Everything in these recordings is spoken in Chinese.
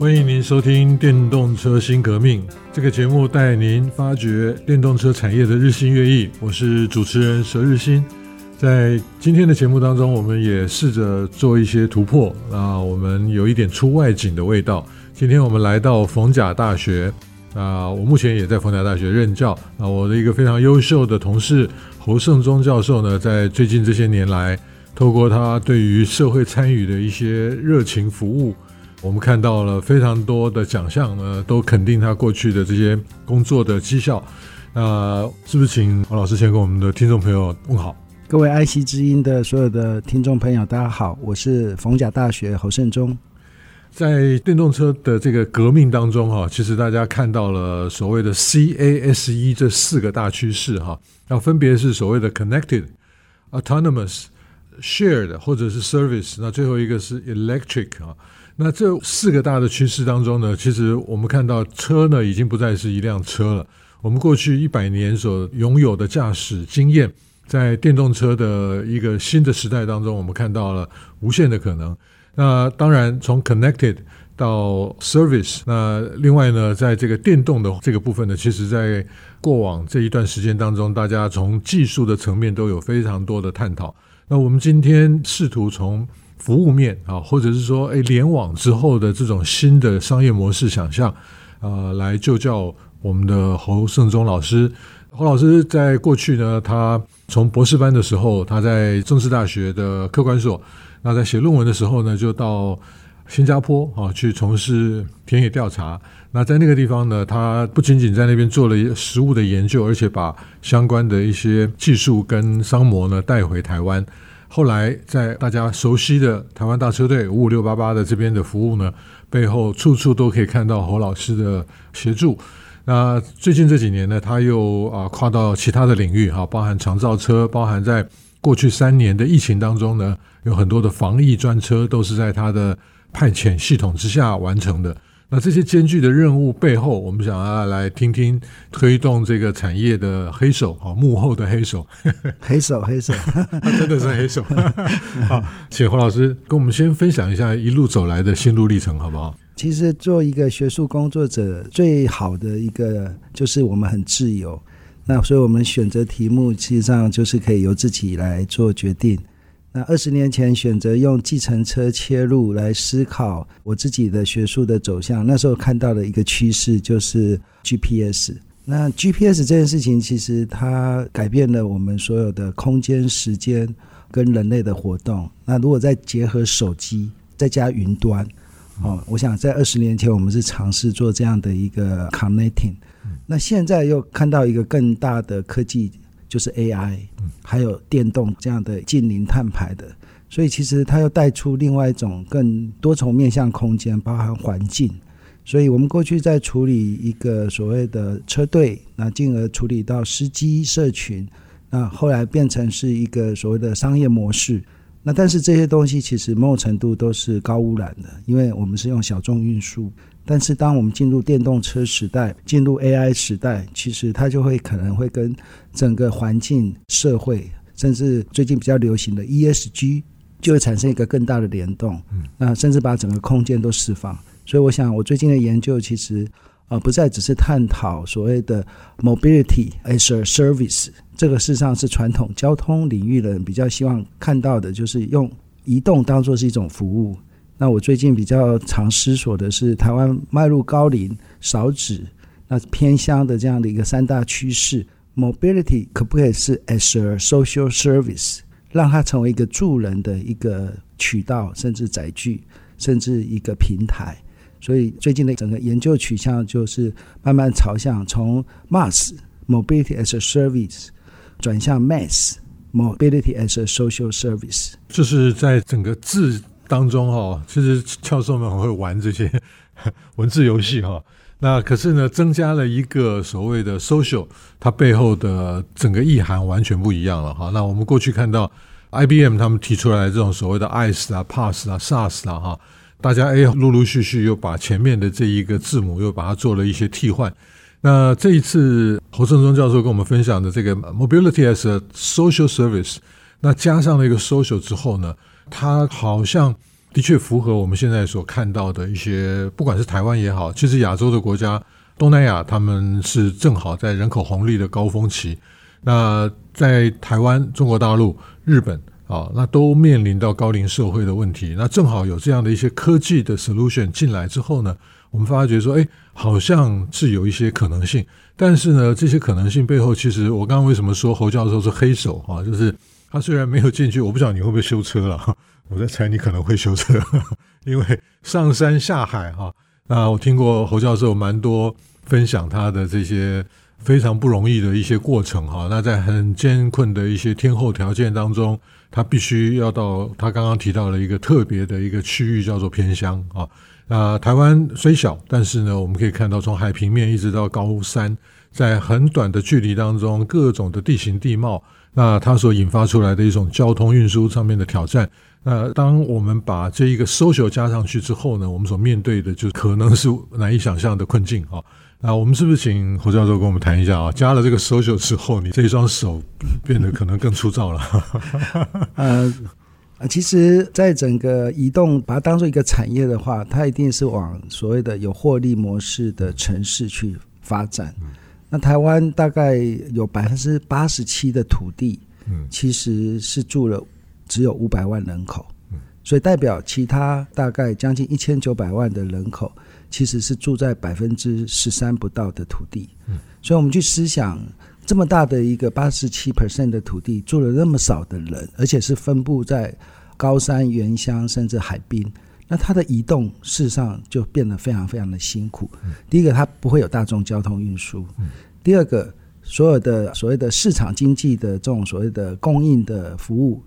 欢迎您收听《电动车新革命》这个节目，带您发掘电动车产业的日新月异。我是主持人佘日新。在今天的节目当中，我们也试着做一些突破啊，我们有一点出外景的味道。今天我们来到逢甲大学啊，我目前也在逢甲大学任教啊。我的一个非常优秀的同事侯胜忠教授呢，在最近这些年来，透过他对于社会参与的一些热情服务。我们看到了非常多的奖项呢，都肯定他过去的这些工作的绩效。那是不是请王老师先跟我们的听众朋友问好？各位爱惜之音的所有的听众朋友，大家好，我是逢甲大学侯胜忠。在电动车的这个革命当中，哈，其实大家看到了所谓的 CASE 这四个大趋势，哈，那分别是所谓的 Connected、Autonomous、Shared 或者是 Service，那最后一个是 Electric 啊。那这四个大的趋势当中呢，其实我们看到车呢已经不再是一辆车了。我们过去一百年所拥有的驾驶经验，在电动车的一个新的时代当中，我们看到了无限的可能。那当然，从 connected 到 service，那另外呢，在这个电动的这个部分呢，其实在过往这一段时间当中，大家从技术的层面都有非常多的探讨。那我们今天试图从服务面啊，或者是说，诶，联网之后的这种新的商业模式想象，呃，来就教我们的侯胜忠老师。侯老师在过去呢，他从博士班的时候，他在政治大学的科管所，那在写论文的时候呢，就到新加坡啊去从事田野调查。那在那个地方呢，他不仅仅在那边做了实物的研究，而且把相关的一些技术跟商模呢带回台湾。后来，在大家熟悉的台湾大车队五五六八八的这边的服务呢，背后处处都可以看到侯老师的协助。那最近这几年呢，他又啊跨到其他的领域哈，包含长造车，包含在过去三年的疫情当中呢，有很多的防疫专车都是在他的派遣系统之下完成的。那这些艰巨的任务背后，我们想要来听听推动这个产业的黑手啊，幕后的黑手，黑 手黑手，他真的是黑手。好，请黄老师跟我们先分享一下一路走来的心路历程，好不好？其实做一个学术工作者，最好的一个就是我们很自由。那所以我们选择题目，实际上就是可以由自己来做决定。那二十年前选择用计程车切入来思考我自己的学术的走向，那时候看到的一个趋势就是 GPS。那 GPS 这件事情其实它改变了我们所有的空间、时间跟人类的活动。那如果再结合手机，再加云端，哦，我想在二十年前我们是尝试做这样的一个 connecting。那现在又看到一个更大的科技。就是 AI，还有电动这样的近邻碳排的，所以其实它又带出另外一种更多重面向空间，包含环境。所以我们过去在处理一个所谓的车队，那进而处理到司机社群，那后来变成是一个所谓的商业模式。那但是这些东西其实某种程度都是高污染的，因为我们是用小众运输。但是，当我们进入电动车时代，进入 AI 时代，其实它就会可能会跟整个环境、社会，甚至最近比较流行的 ESG，就会产生一个更大的联动。那甚至把整个空间都释放。所以，我想我最近的研究其实呃不再只是探讨所谓的 mobility as a service，这个事实上是传统交通领域的人比较希望看到的，就是用移动当做是一种服务。那我最近比较常思索的是，台湾迈入高龄少子，那偏乡的这样的一个三大趋势，mobility 可不可以是 as a social service，让它成为一个助人的一个渠道，甚至载具，甚至一个平台。所以最近的整个研究取向就是慢慢朝向从 mass mobility as a service 转向 mass mobility as a social service，就是在整个字。当中哈，其实教授们很会玩这些 文字游戏哈。那可是呢，增加了一个所谓的 social，它背后的整个意涵完全不一样了哈。那我们过去看到 IBM 他们提出来的这种所谓的 ICE 啊、PASS 啊、SAS 啊哈，大家哎陆陆续续又把前面的这一个字母又把它做了一些替换。那这一次侯胜忠教授跟我们分享的这个 Mobility as a Social Service，那加上了一个 social 之后呢，它好像。的确符合我们现在所看到的一些，不管是台湾也好，其实亚洲的国家，东南亚他们是正好在人口红利的高峰期。那在台湾、中国大陆、日本啊，那都面临到高龄社会的问题。那正好有这样的一些科技的 solution 进来之后呢，我们发觉说，哎，好像是有一些可能性。但是呢，这些可能性背后，其实我刚刚为什么说侯教授是黑手啊？就是他虽然没有进去，我不知道你会不会修车了。我在猜你可能会修车，因为上山下海哈。那我听过侯教授蛮多分享他的这些非常不容易的一些过程哈。那在很艰困的一些天候条件当中，他必须要到他刚刚提到了一个特别的一个区域叫做偏乡啊。那台湾虽小，但是呢，我们可以看到从海平面一直到高山，在很短的距离当中，各种的地形地貌，那它所引发出来的一种交通运输上面的挑战。那当我们把这一个 social 加上去之后呢，我们所面对的就可能是难以想象的困境啊。那我们是不是请侯教授跟我们谈一下啊？加了这个 social 之后，你这一双手变得可能更粗糙了。呃，其实，在整个移动把它当做一个产业的话，它一定是往所谓的有获利模式的城市去发展。那台湾大概有百分之八十七的土地，嗯，其实是住了。只有五百万人口，嗯所以代表其他大概将近一千九百万的人口，其实是住在百分之十三不到的土地。嗯所以我们去思想，这么大的一个八十七 percent 的土地，住了那么少的人，而且是分布在高山、原乡甚至海滨，那它的移动事实上就变得非常非常的辛苦。第一个，它不会有大众交通运输；第二个，所有的所谓的市场经济的这种所谓的供应的服务。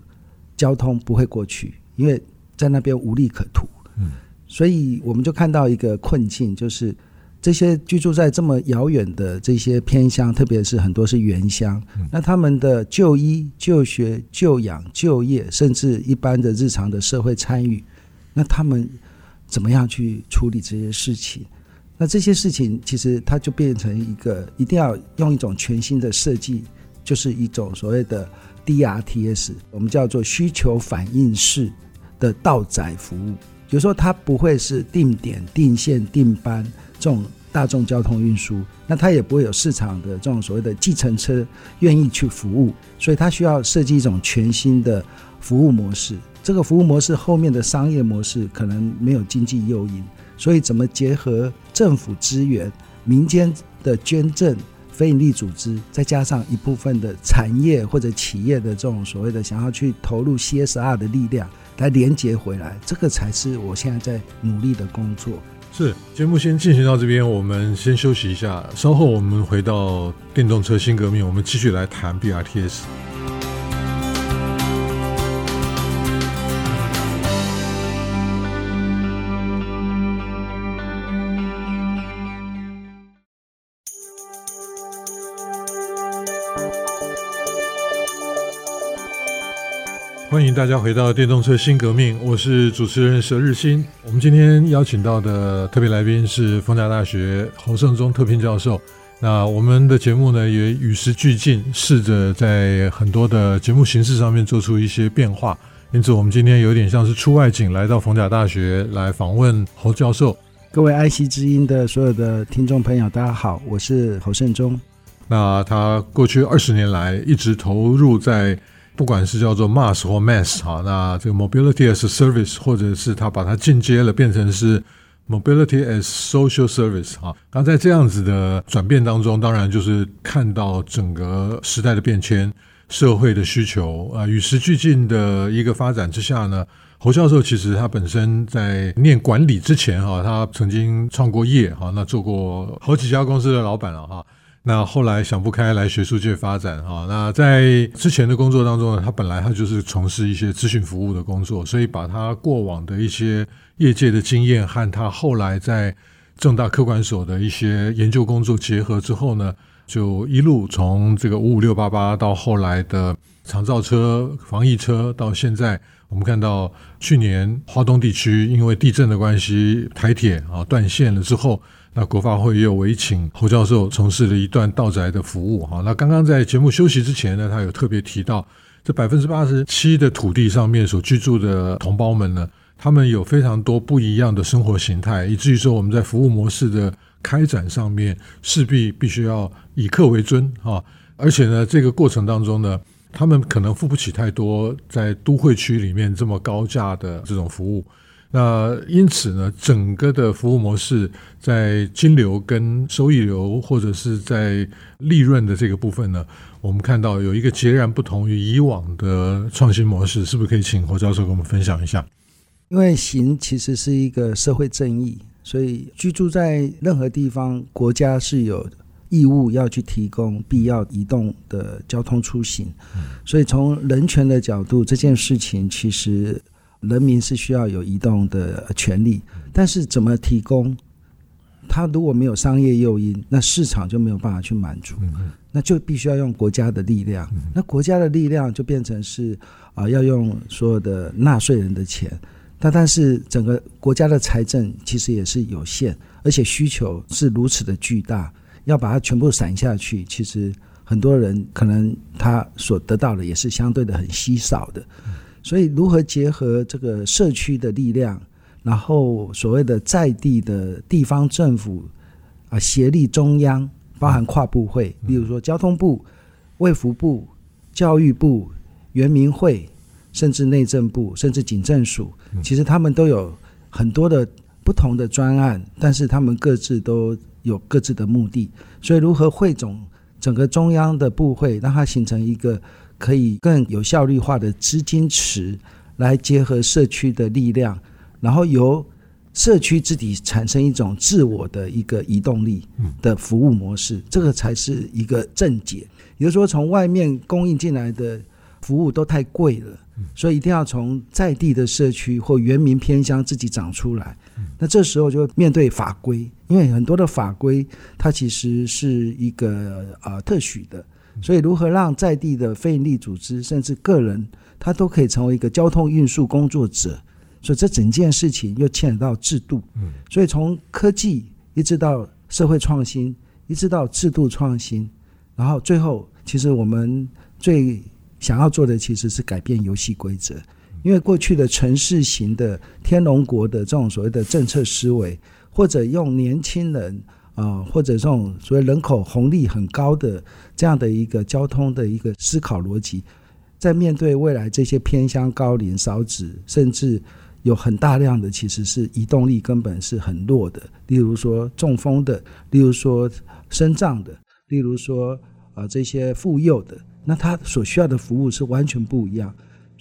交通不会过去，因为在那边无利可图。嗯，所以我们就看到一个困境，就是这些居住在这么遥远的这些偏乡，特别是很多是原乡，那他们的就医、就学、就养、就业，甚至一般的日常的社会参与，那他们怎么样去处理这些事情？那这些事情其实它就变成一个，一定要用一种全新的设计，就是一种所谓的。DRTS，我们叫做需求反应式的道宅服务，有时候它不会是定点、定线、定班这种大众交通运输，那它也不会有市场的这种所谓的计程车愿意去服务，所以它需要设计一种全新的服务模式。这个服务模式后面的商业模式可能没有经济诱因，所以怎么结合政府资源、民间的捐赠？非营利组织，再加上一部分的产业或者企业的这种所谓的想要去投入 CSR 的力量，来连接回来，这个才是我现在在努力的工作。是，节目先进行到这边，我们先休息一下，稍后我们回到电动车新革命，我们继续来谈 BRTS。欢迎大家回到电动车新革命，我是主持人佘日新。我们今天邀请到的特别来宾是逢甲大学侯胜宗特聘教授。那我们的节目呢，也与时俱进，试着在很多的节目形式上面做出一些变化。因此，我们今天有点像是出外景，来到逢甲大学来访问侯教授。各位爱惜之音的所有的听众朋友，大家好，我是侯胜宗。那他过去二十年来一直投入在。不管是叫做 MaaS 或 MaaS 哈，那这个 Mobility as a Service，或者是它把它进阶了，变成是 Mobility as Social Service 哈。那在这样子的转变当中，当然就是看到整个时代的变迁、社会的需求啊，与时俱进的一个发展之下呢，侯教授其实他本身在念管理之前哈，他曾经创过业哈，那做过好几家公司的老板了哈。那后来想不开来学术界发展哈，那在之前的工作当中呢，他本来他就是从事一些咨询服务的工作，所以把他过往的一些业界的经验和他后来在政大科管所的一些研究工作结合之后呢，就一路从这个五五六八八到后来的长照车、防疫车，到现在我们看到去年花东地区因为地震的关系，台铁啊断线了之后。那国发会又委请侯教授从事了一段道宅的服务哈。那刚刚在节目休息之前呢，他有特别提到，这百分之八十七的土地上面所居住的同胞们呢，他们有非常多不一样的生活形态，以至于说我们在服务模式的开展上面，势必必须要以客为尊哈。而且呢，这个过程当中呢，他们可能付不起太多在都会区里面这么高价的这种服务。那因此呢，整个的服务模式在金流跟收益流，或者是在利润的这个部分呢，我们看到有一个截然不同于以往的创新模式，是不是可以请侯教授跟我们分享一下？因为行其实是一个社会正义，所以居住在任何地方，国家是有义务要去提供必要移动的交通出行。所以从人权的角度，这件事情其实。人民是需要有移动的权利，但是怎么提供？他如果没有商业诱因，那市场就没有办法去满足，那就必须要用国家的力量。那国家的力量就变成是啊，要用所有的纳税人的钱。但但是整个国家的财政其实也是有限，而且需求是如此的巨大，要把它全部散下去，其实很多人可能他所得到的也是相对的很稀少的。所以，如何结合这个社区的力量，然后所谓的在地的地方政府啊，协力中央，包含跨部会，例如说交通部、卫福部、教育部、原民会，甚至内政部，甚至警政署，其实他们都有很多的不同的专案，但是他们各自都有各自的目的。所以，如何汇总整个中央的部会，让它形成一个。可以更有效率化的资金池，来结合社区的力量，然后由社区自己产生一种自我的一个移动力的服务模式，这个才是一个正解。也就是说，从外面供应进来的服务都太贵了，所以一定要从在地的社区或原民偏乡自己长出来。那这时候就面对法规，因为很多的法规它其实是一个呃特许的。所以，如何让在地的非营利组织甚至个人，他都可以成为一个交通运输工作者？所以，这整件事情又牵扯到制度。所以从科技一直到社会创新，一直到制度创新，然后最后，其实我们最想要做的其实是改变游戏规则。因为过去的城市型的天龙国的这种所谓的政策思维，或者用年轻人。啊，或者这种所谓人口红利很高的这样的一个交通的一个思考逻辑，在面对未来这些偏乡高龄少子，甚至有很大量的其实是移动力根本是很弱的，例如说中风的，例如说身障的，例如说 啊这些妇幼的，那他所需要的服务是完全不一样。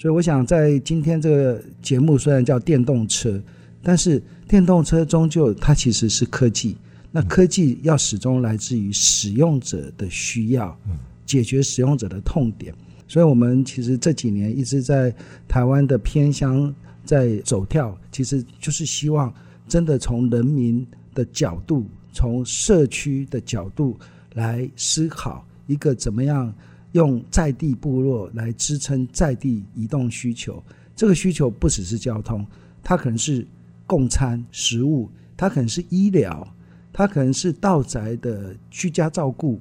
所以我想在今天这个节目虽然叫电动车，但是电动车终究它其实是科技。那科技要始终来自于使用者的需要，解决使用者的痛点。所以，我们其实这几年一直在台湾的偏乡在走跳，其实就是希望真的从人民的角度，从社区的角度来思考一个怎么样用在地部落来支撑在地移动需求。这个需求不只是交通，它可能是共餐食物，它可能是医疗。它可能是道宅的居家照顾，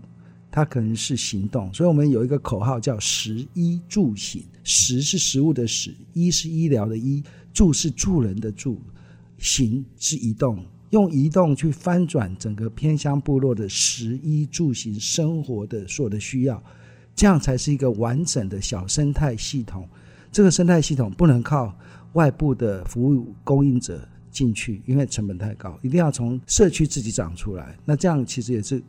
它可能是行动，所以我们有一个口号叫“食衣住行”。食是食物的食，医是医疗的医，住是住人的住，行是移动，用移动去翻转整个偏乡部落的食衣住行生活的所有的需要，这样才是一个完整的小生态系统。这个生态系统不能靠外部的服务供应者。进去，因为成本太高，一定要从社区自己长出来。那这样其实也是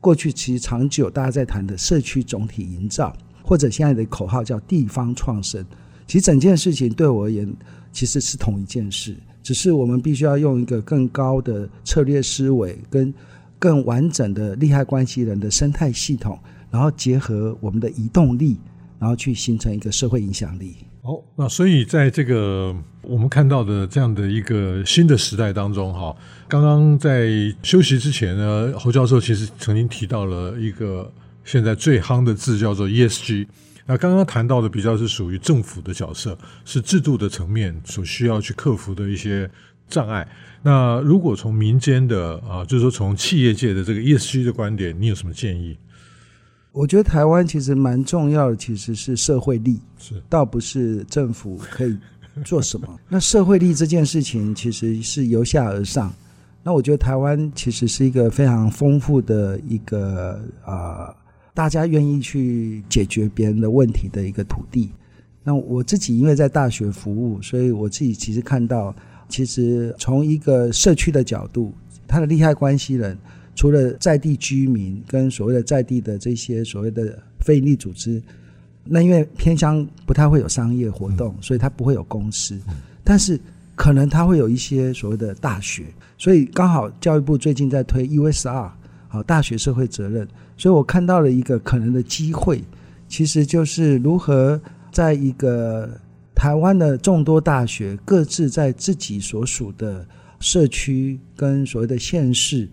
过去其实长久大家在谈的社区总体营造，或者现在的口号叫地方创生。其实整件事情对我而言其实是同一件事，只是我们必须要用一个更高的策略思维，跟更完整的利害关系人的生态系统，然后结合我们的移动力，然后去形成一个社会影响力。好，那所以在这个我们看到的这样的一个新的时代当中，哈，刚刚在休息之前呢，侯教授其实曾经提到了一个现在最夯的字，叫做 ESG。那刚刚谈到的比较是属于政府的角色，是制度的层面所需要去克服的一些障碍。那如果从民间的啊，就是说从企业界的这个 ESG 的观点，你有什么建议？我觉得台湾其实蛮重要的，其实是社会力，是倒不是政府可以做什么。那社会力这件事情其实是由下而上。那我觉得台湾其实是一个非常丰富的一个啊。呃大家愿意去解决别人的问题的一个土地。那我自己因为在大学服务，所以我自己其实看到，其实从一个社区的角度，他的利害关系人，除了在地居民跟所谓的在地的这些所谓的非营利组织，那因为偏乡不太会有商业活动，所以它不会有公司，但是可能它会有一些所谓的大学，所以刚好教育部最近在推 USR。好，大学社会责任，所以我看到了一个可能的机会，其实就是如何在一个台湾的众多大学各自在自己所属的社区跟所谓的县市，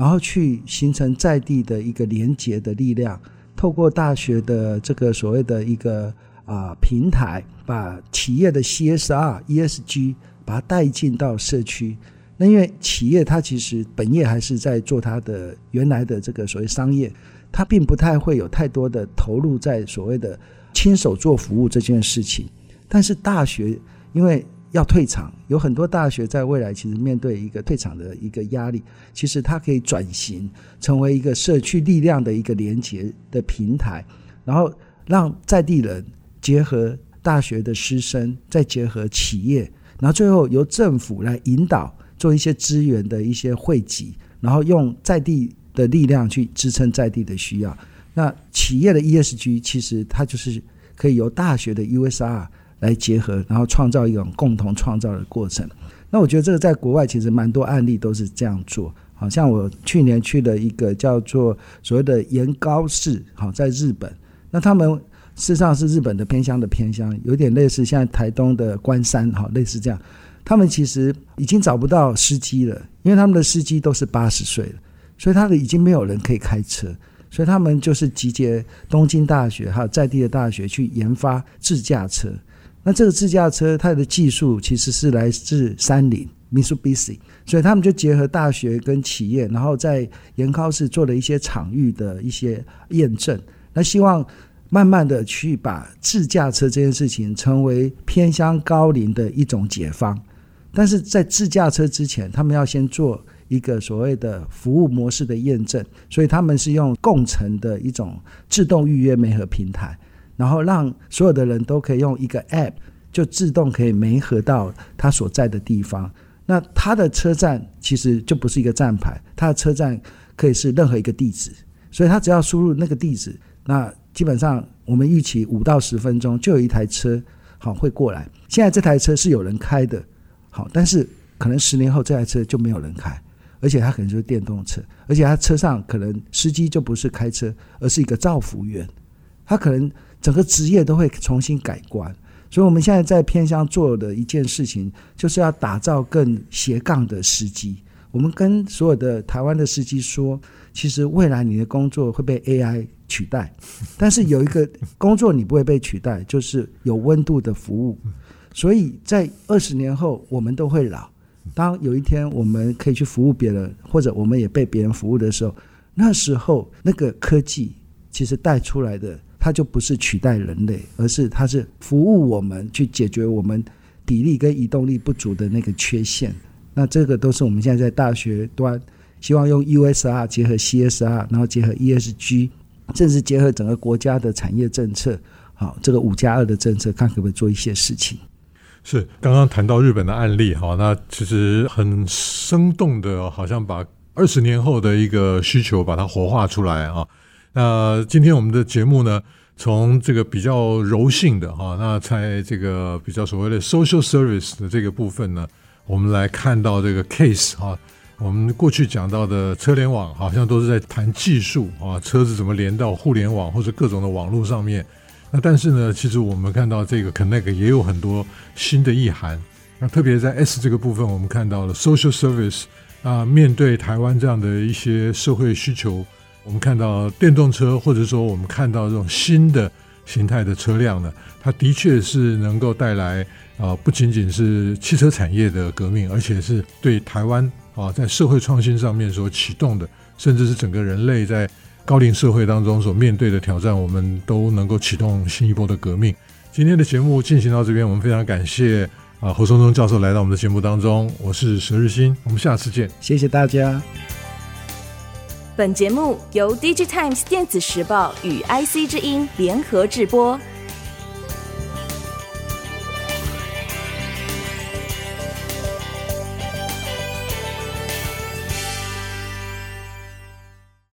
然后去形成在地的一个连结的力量，透过大学的这个所谓的一个啊平台，把企业的 CSR、ESG 把它带进到社区。那因为企业它其实本业还是在做它的原来的这个所谓商业，它并不太会有太多的投入在所谓的亲手做服务这件事情。但是大学因为要退场，有很多大学在未来其实面对一个退场的一个压力，其实它可以转型成为一个社区力量的一个连接的平台，然后让在地人结合大学的师生，再结合企业，然后最后由政府来引导。做一些资源的一些汇集，然后用在地的力量去支撑在地的需要。那企业的 ESG 其实它就是可以由大学的 USR 来结合，然后创造一种共同创造的过程。那我觉得这个在国外其实蛮多案例都是这样做。好像我去年去了一个叫做所谓的盐高市，好，在日本。那他们事实上是日本的偏乡的偏乡，有点类似像台东的关山，好，类似这样。他们其实已经找不到司机了，因为他们的司机都是八十岁了，所以他们已经没有人可以开车，所以他们就是集结东京大学还有在地的大学去研发自驾车。那这个自驾车它的技术其实是来自三菱 Mitsubishi，所以他们就结合大学跟企业，然后在盐尻市做了一些场域的一些验证，那希望慢慢的去把自驾车这件事情成为偏乡高龄的一种解方。但是在自驾车之前，他们要先做一个所谓的服务模式的验证，所以他们是用共乘的一种自动预约媒合平台，然后让所有的人都可以用一个 App 就自动可以媒合到他所在的地方。那他的车站其实就不是一个站牌，他的车站可以是任何一个地址，所以他只要输入那个地址，那基本上我们预期五到十分钟就有一台车好会过来。现在这台车是有人开的。好，但是可能十年后这台车就没有人开，而且它可能就是电动车，而且它车上可能司机就不是开车，而是一个造服员，他可能整个职业都会重新改观。所以我们现在在偏乡做的一件事情，就是要打造更斜杠的司机。我们跟所有的台湾的司机说，其实未来你的工作会被 AI 取代，但是有一个工作你不会被取代，就是有温度的服务。所以在二十年后，我们都会老。当有一天我们可以去服务别人，或者我们也被别人服务的时候，那时候那个科技其实带出来的，它就不是取代人类，而是它是服务我们去解决我们体力跟移动力不足的那个缺陷。那这个都是我们现在在大学端希望用 USR 结合 CSR，然后结合 ESG，甚至结合整个国家的产业政策，好，这个五加二的政策，看可不可以做一些事情。是刚刚谈到日本的案例哈，那其实很生动的，好像把二十年后的一个需求把它活化出来啊。那今天我们的节目呢，从这个比较柔性的哈，那在这个比较所谓的 social service 的这个部分呢，我们来看到这个 case 哈。我们过去讲到的车联网，好像都是在谈技术啊，车子怎么连到互联网或者各种的网络上面。那但是呢，其实我们看到这个 Connect 也有很多新的意涵。那特别在 S 这个部分，我们看到了 social service 啊，面对台湾这样的一些社会需求，我们看到电动车，或者说我们看到这种新的形态的车辆呢，它的确是能够带来啊，不仅仅是汽车产业的革命，而且是对台湾啊在社会创新上面所启动的，甚至是整个人类在高龄社会当中所面对的挑战，我们都能够启动新一波的革命。今天的节目进行到这边，我们非常感谢。啊，侯松松教授来到我们的节目当中，我是佘日新，我们下次见，谢谢大家。本节目由 DigiTimes 电子时报与 IC 之音联合制播。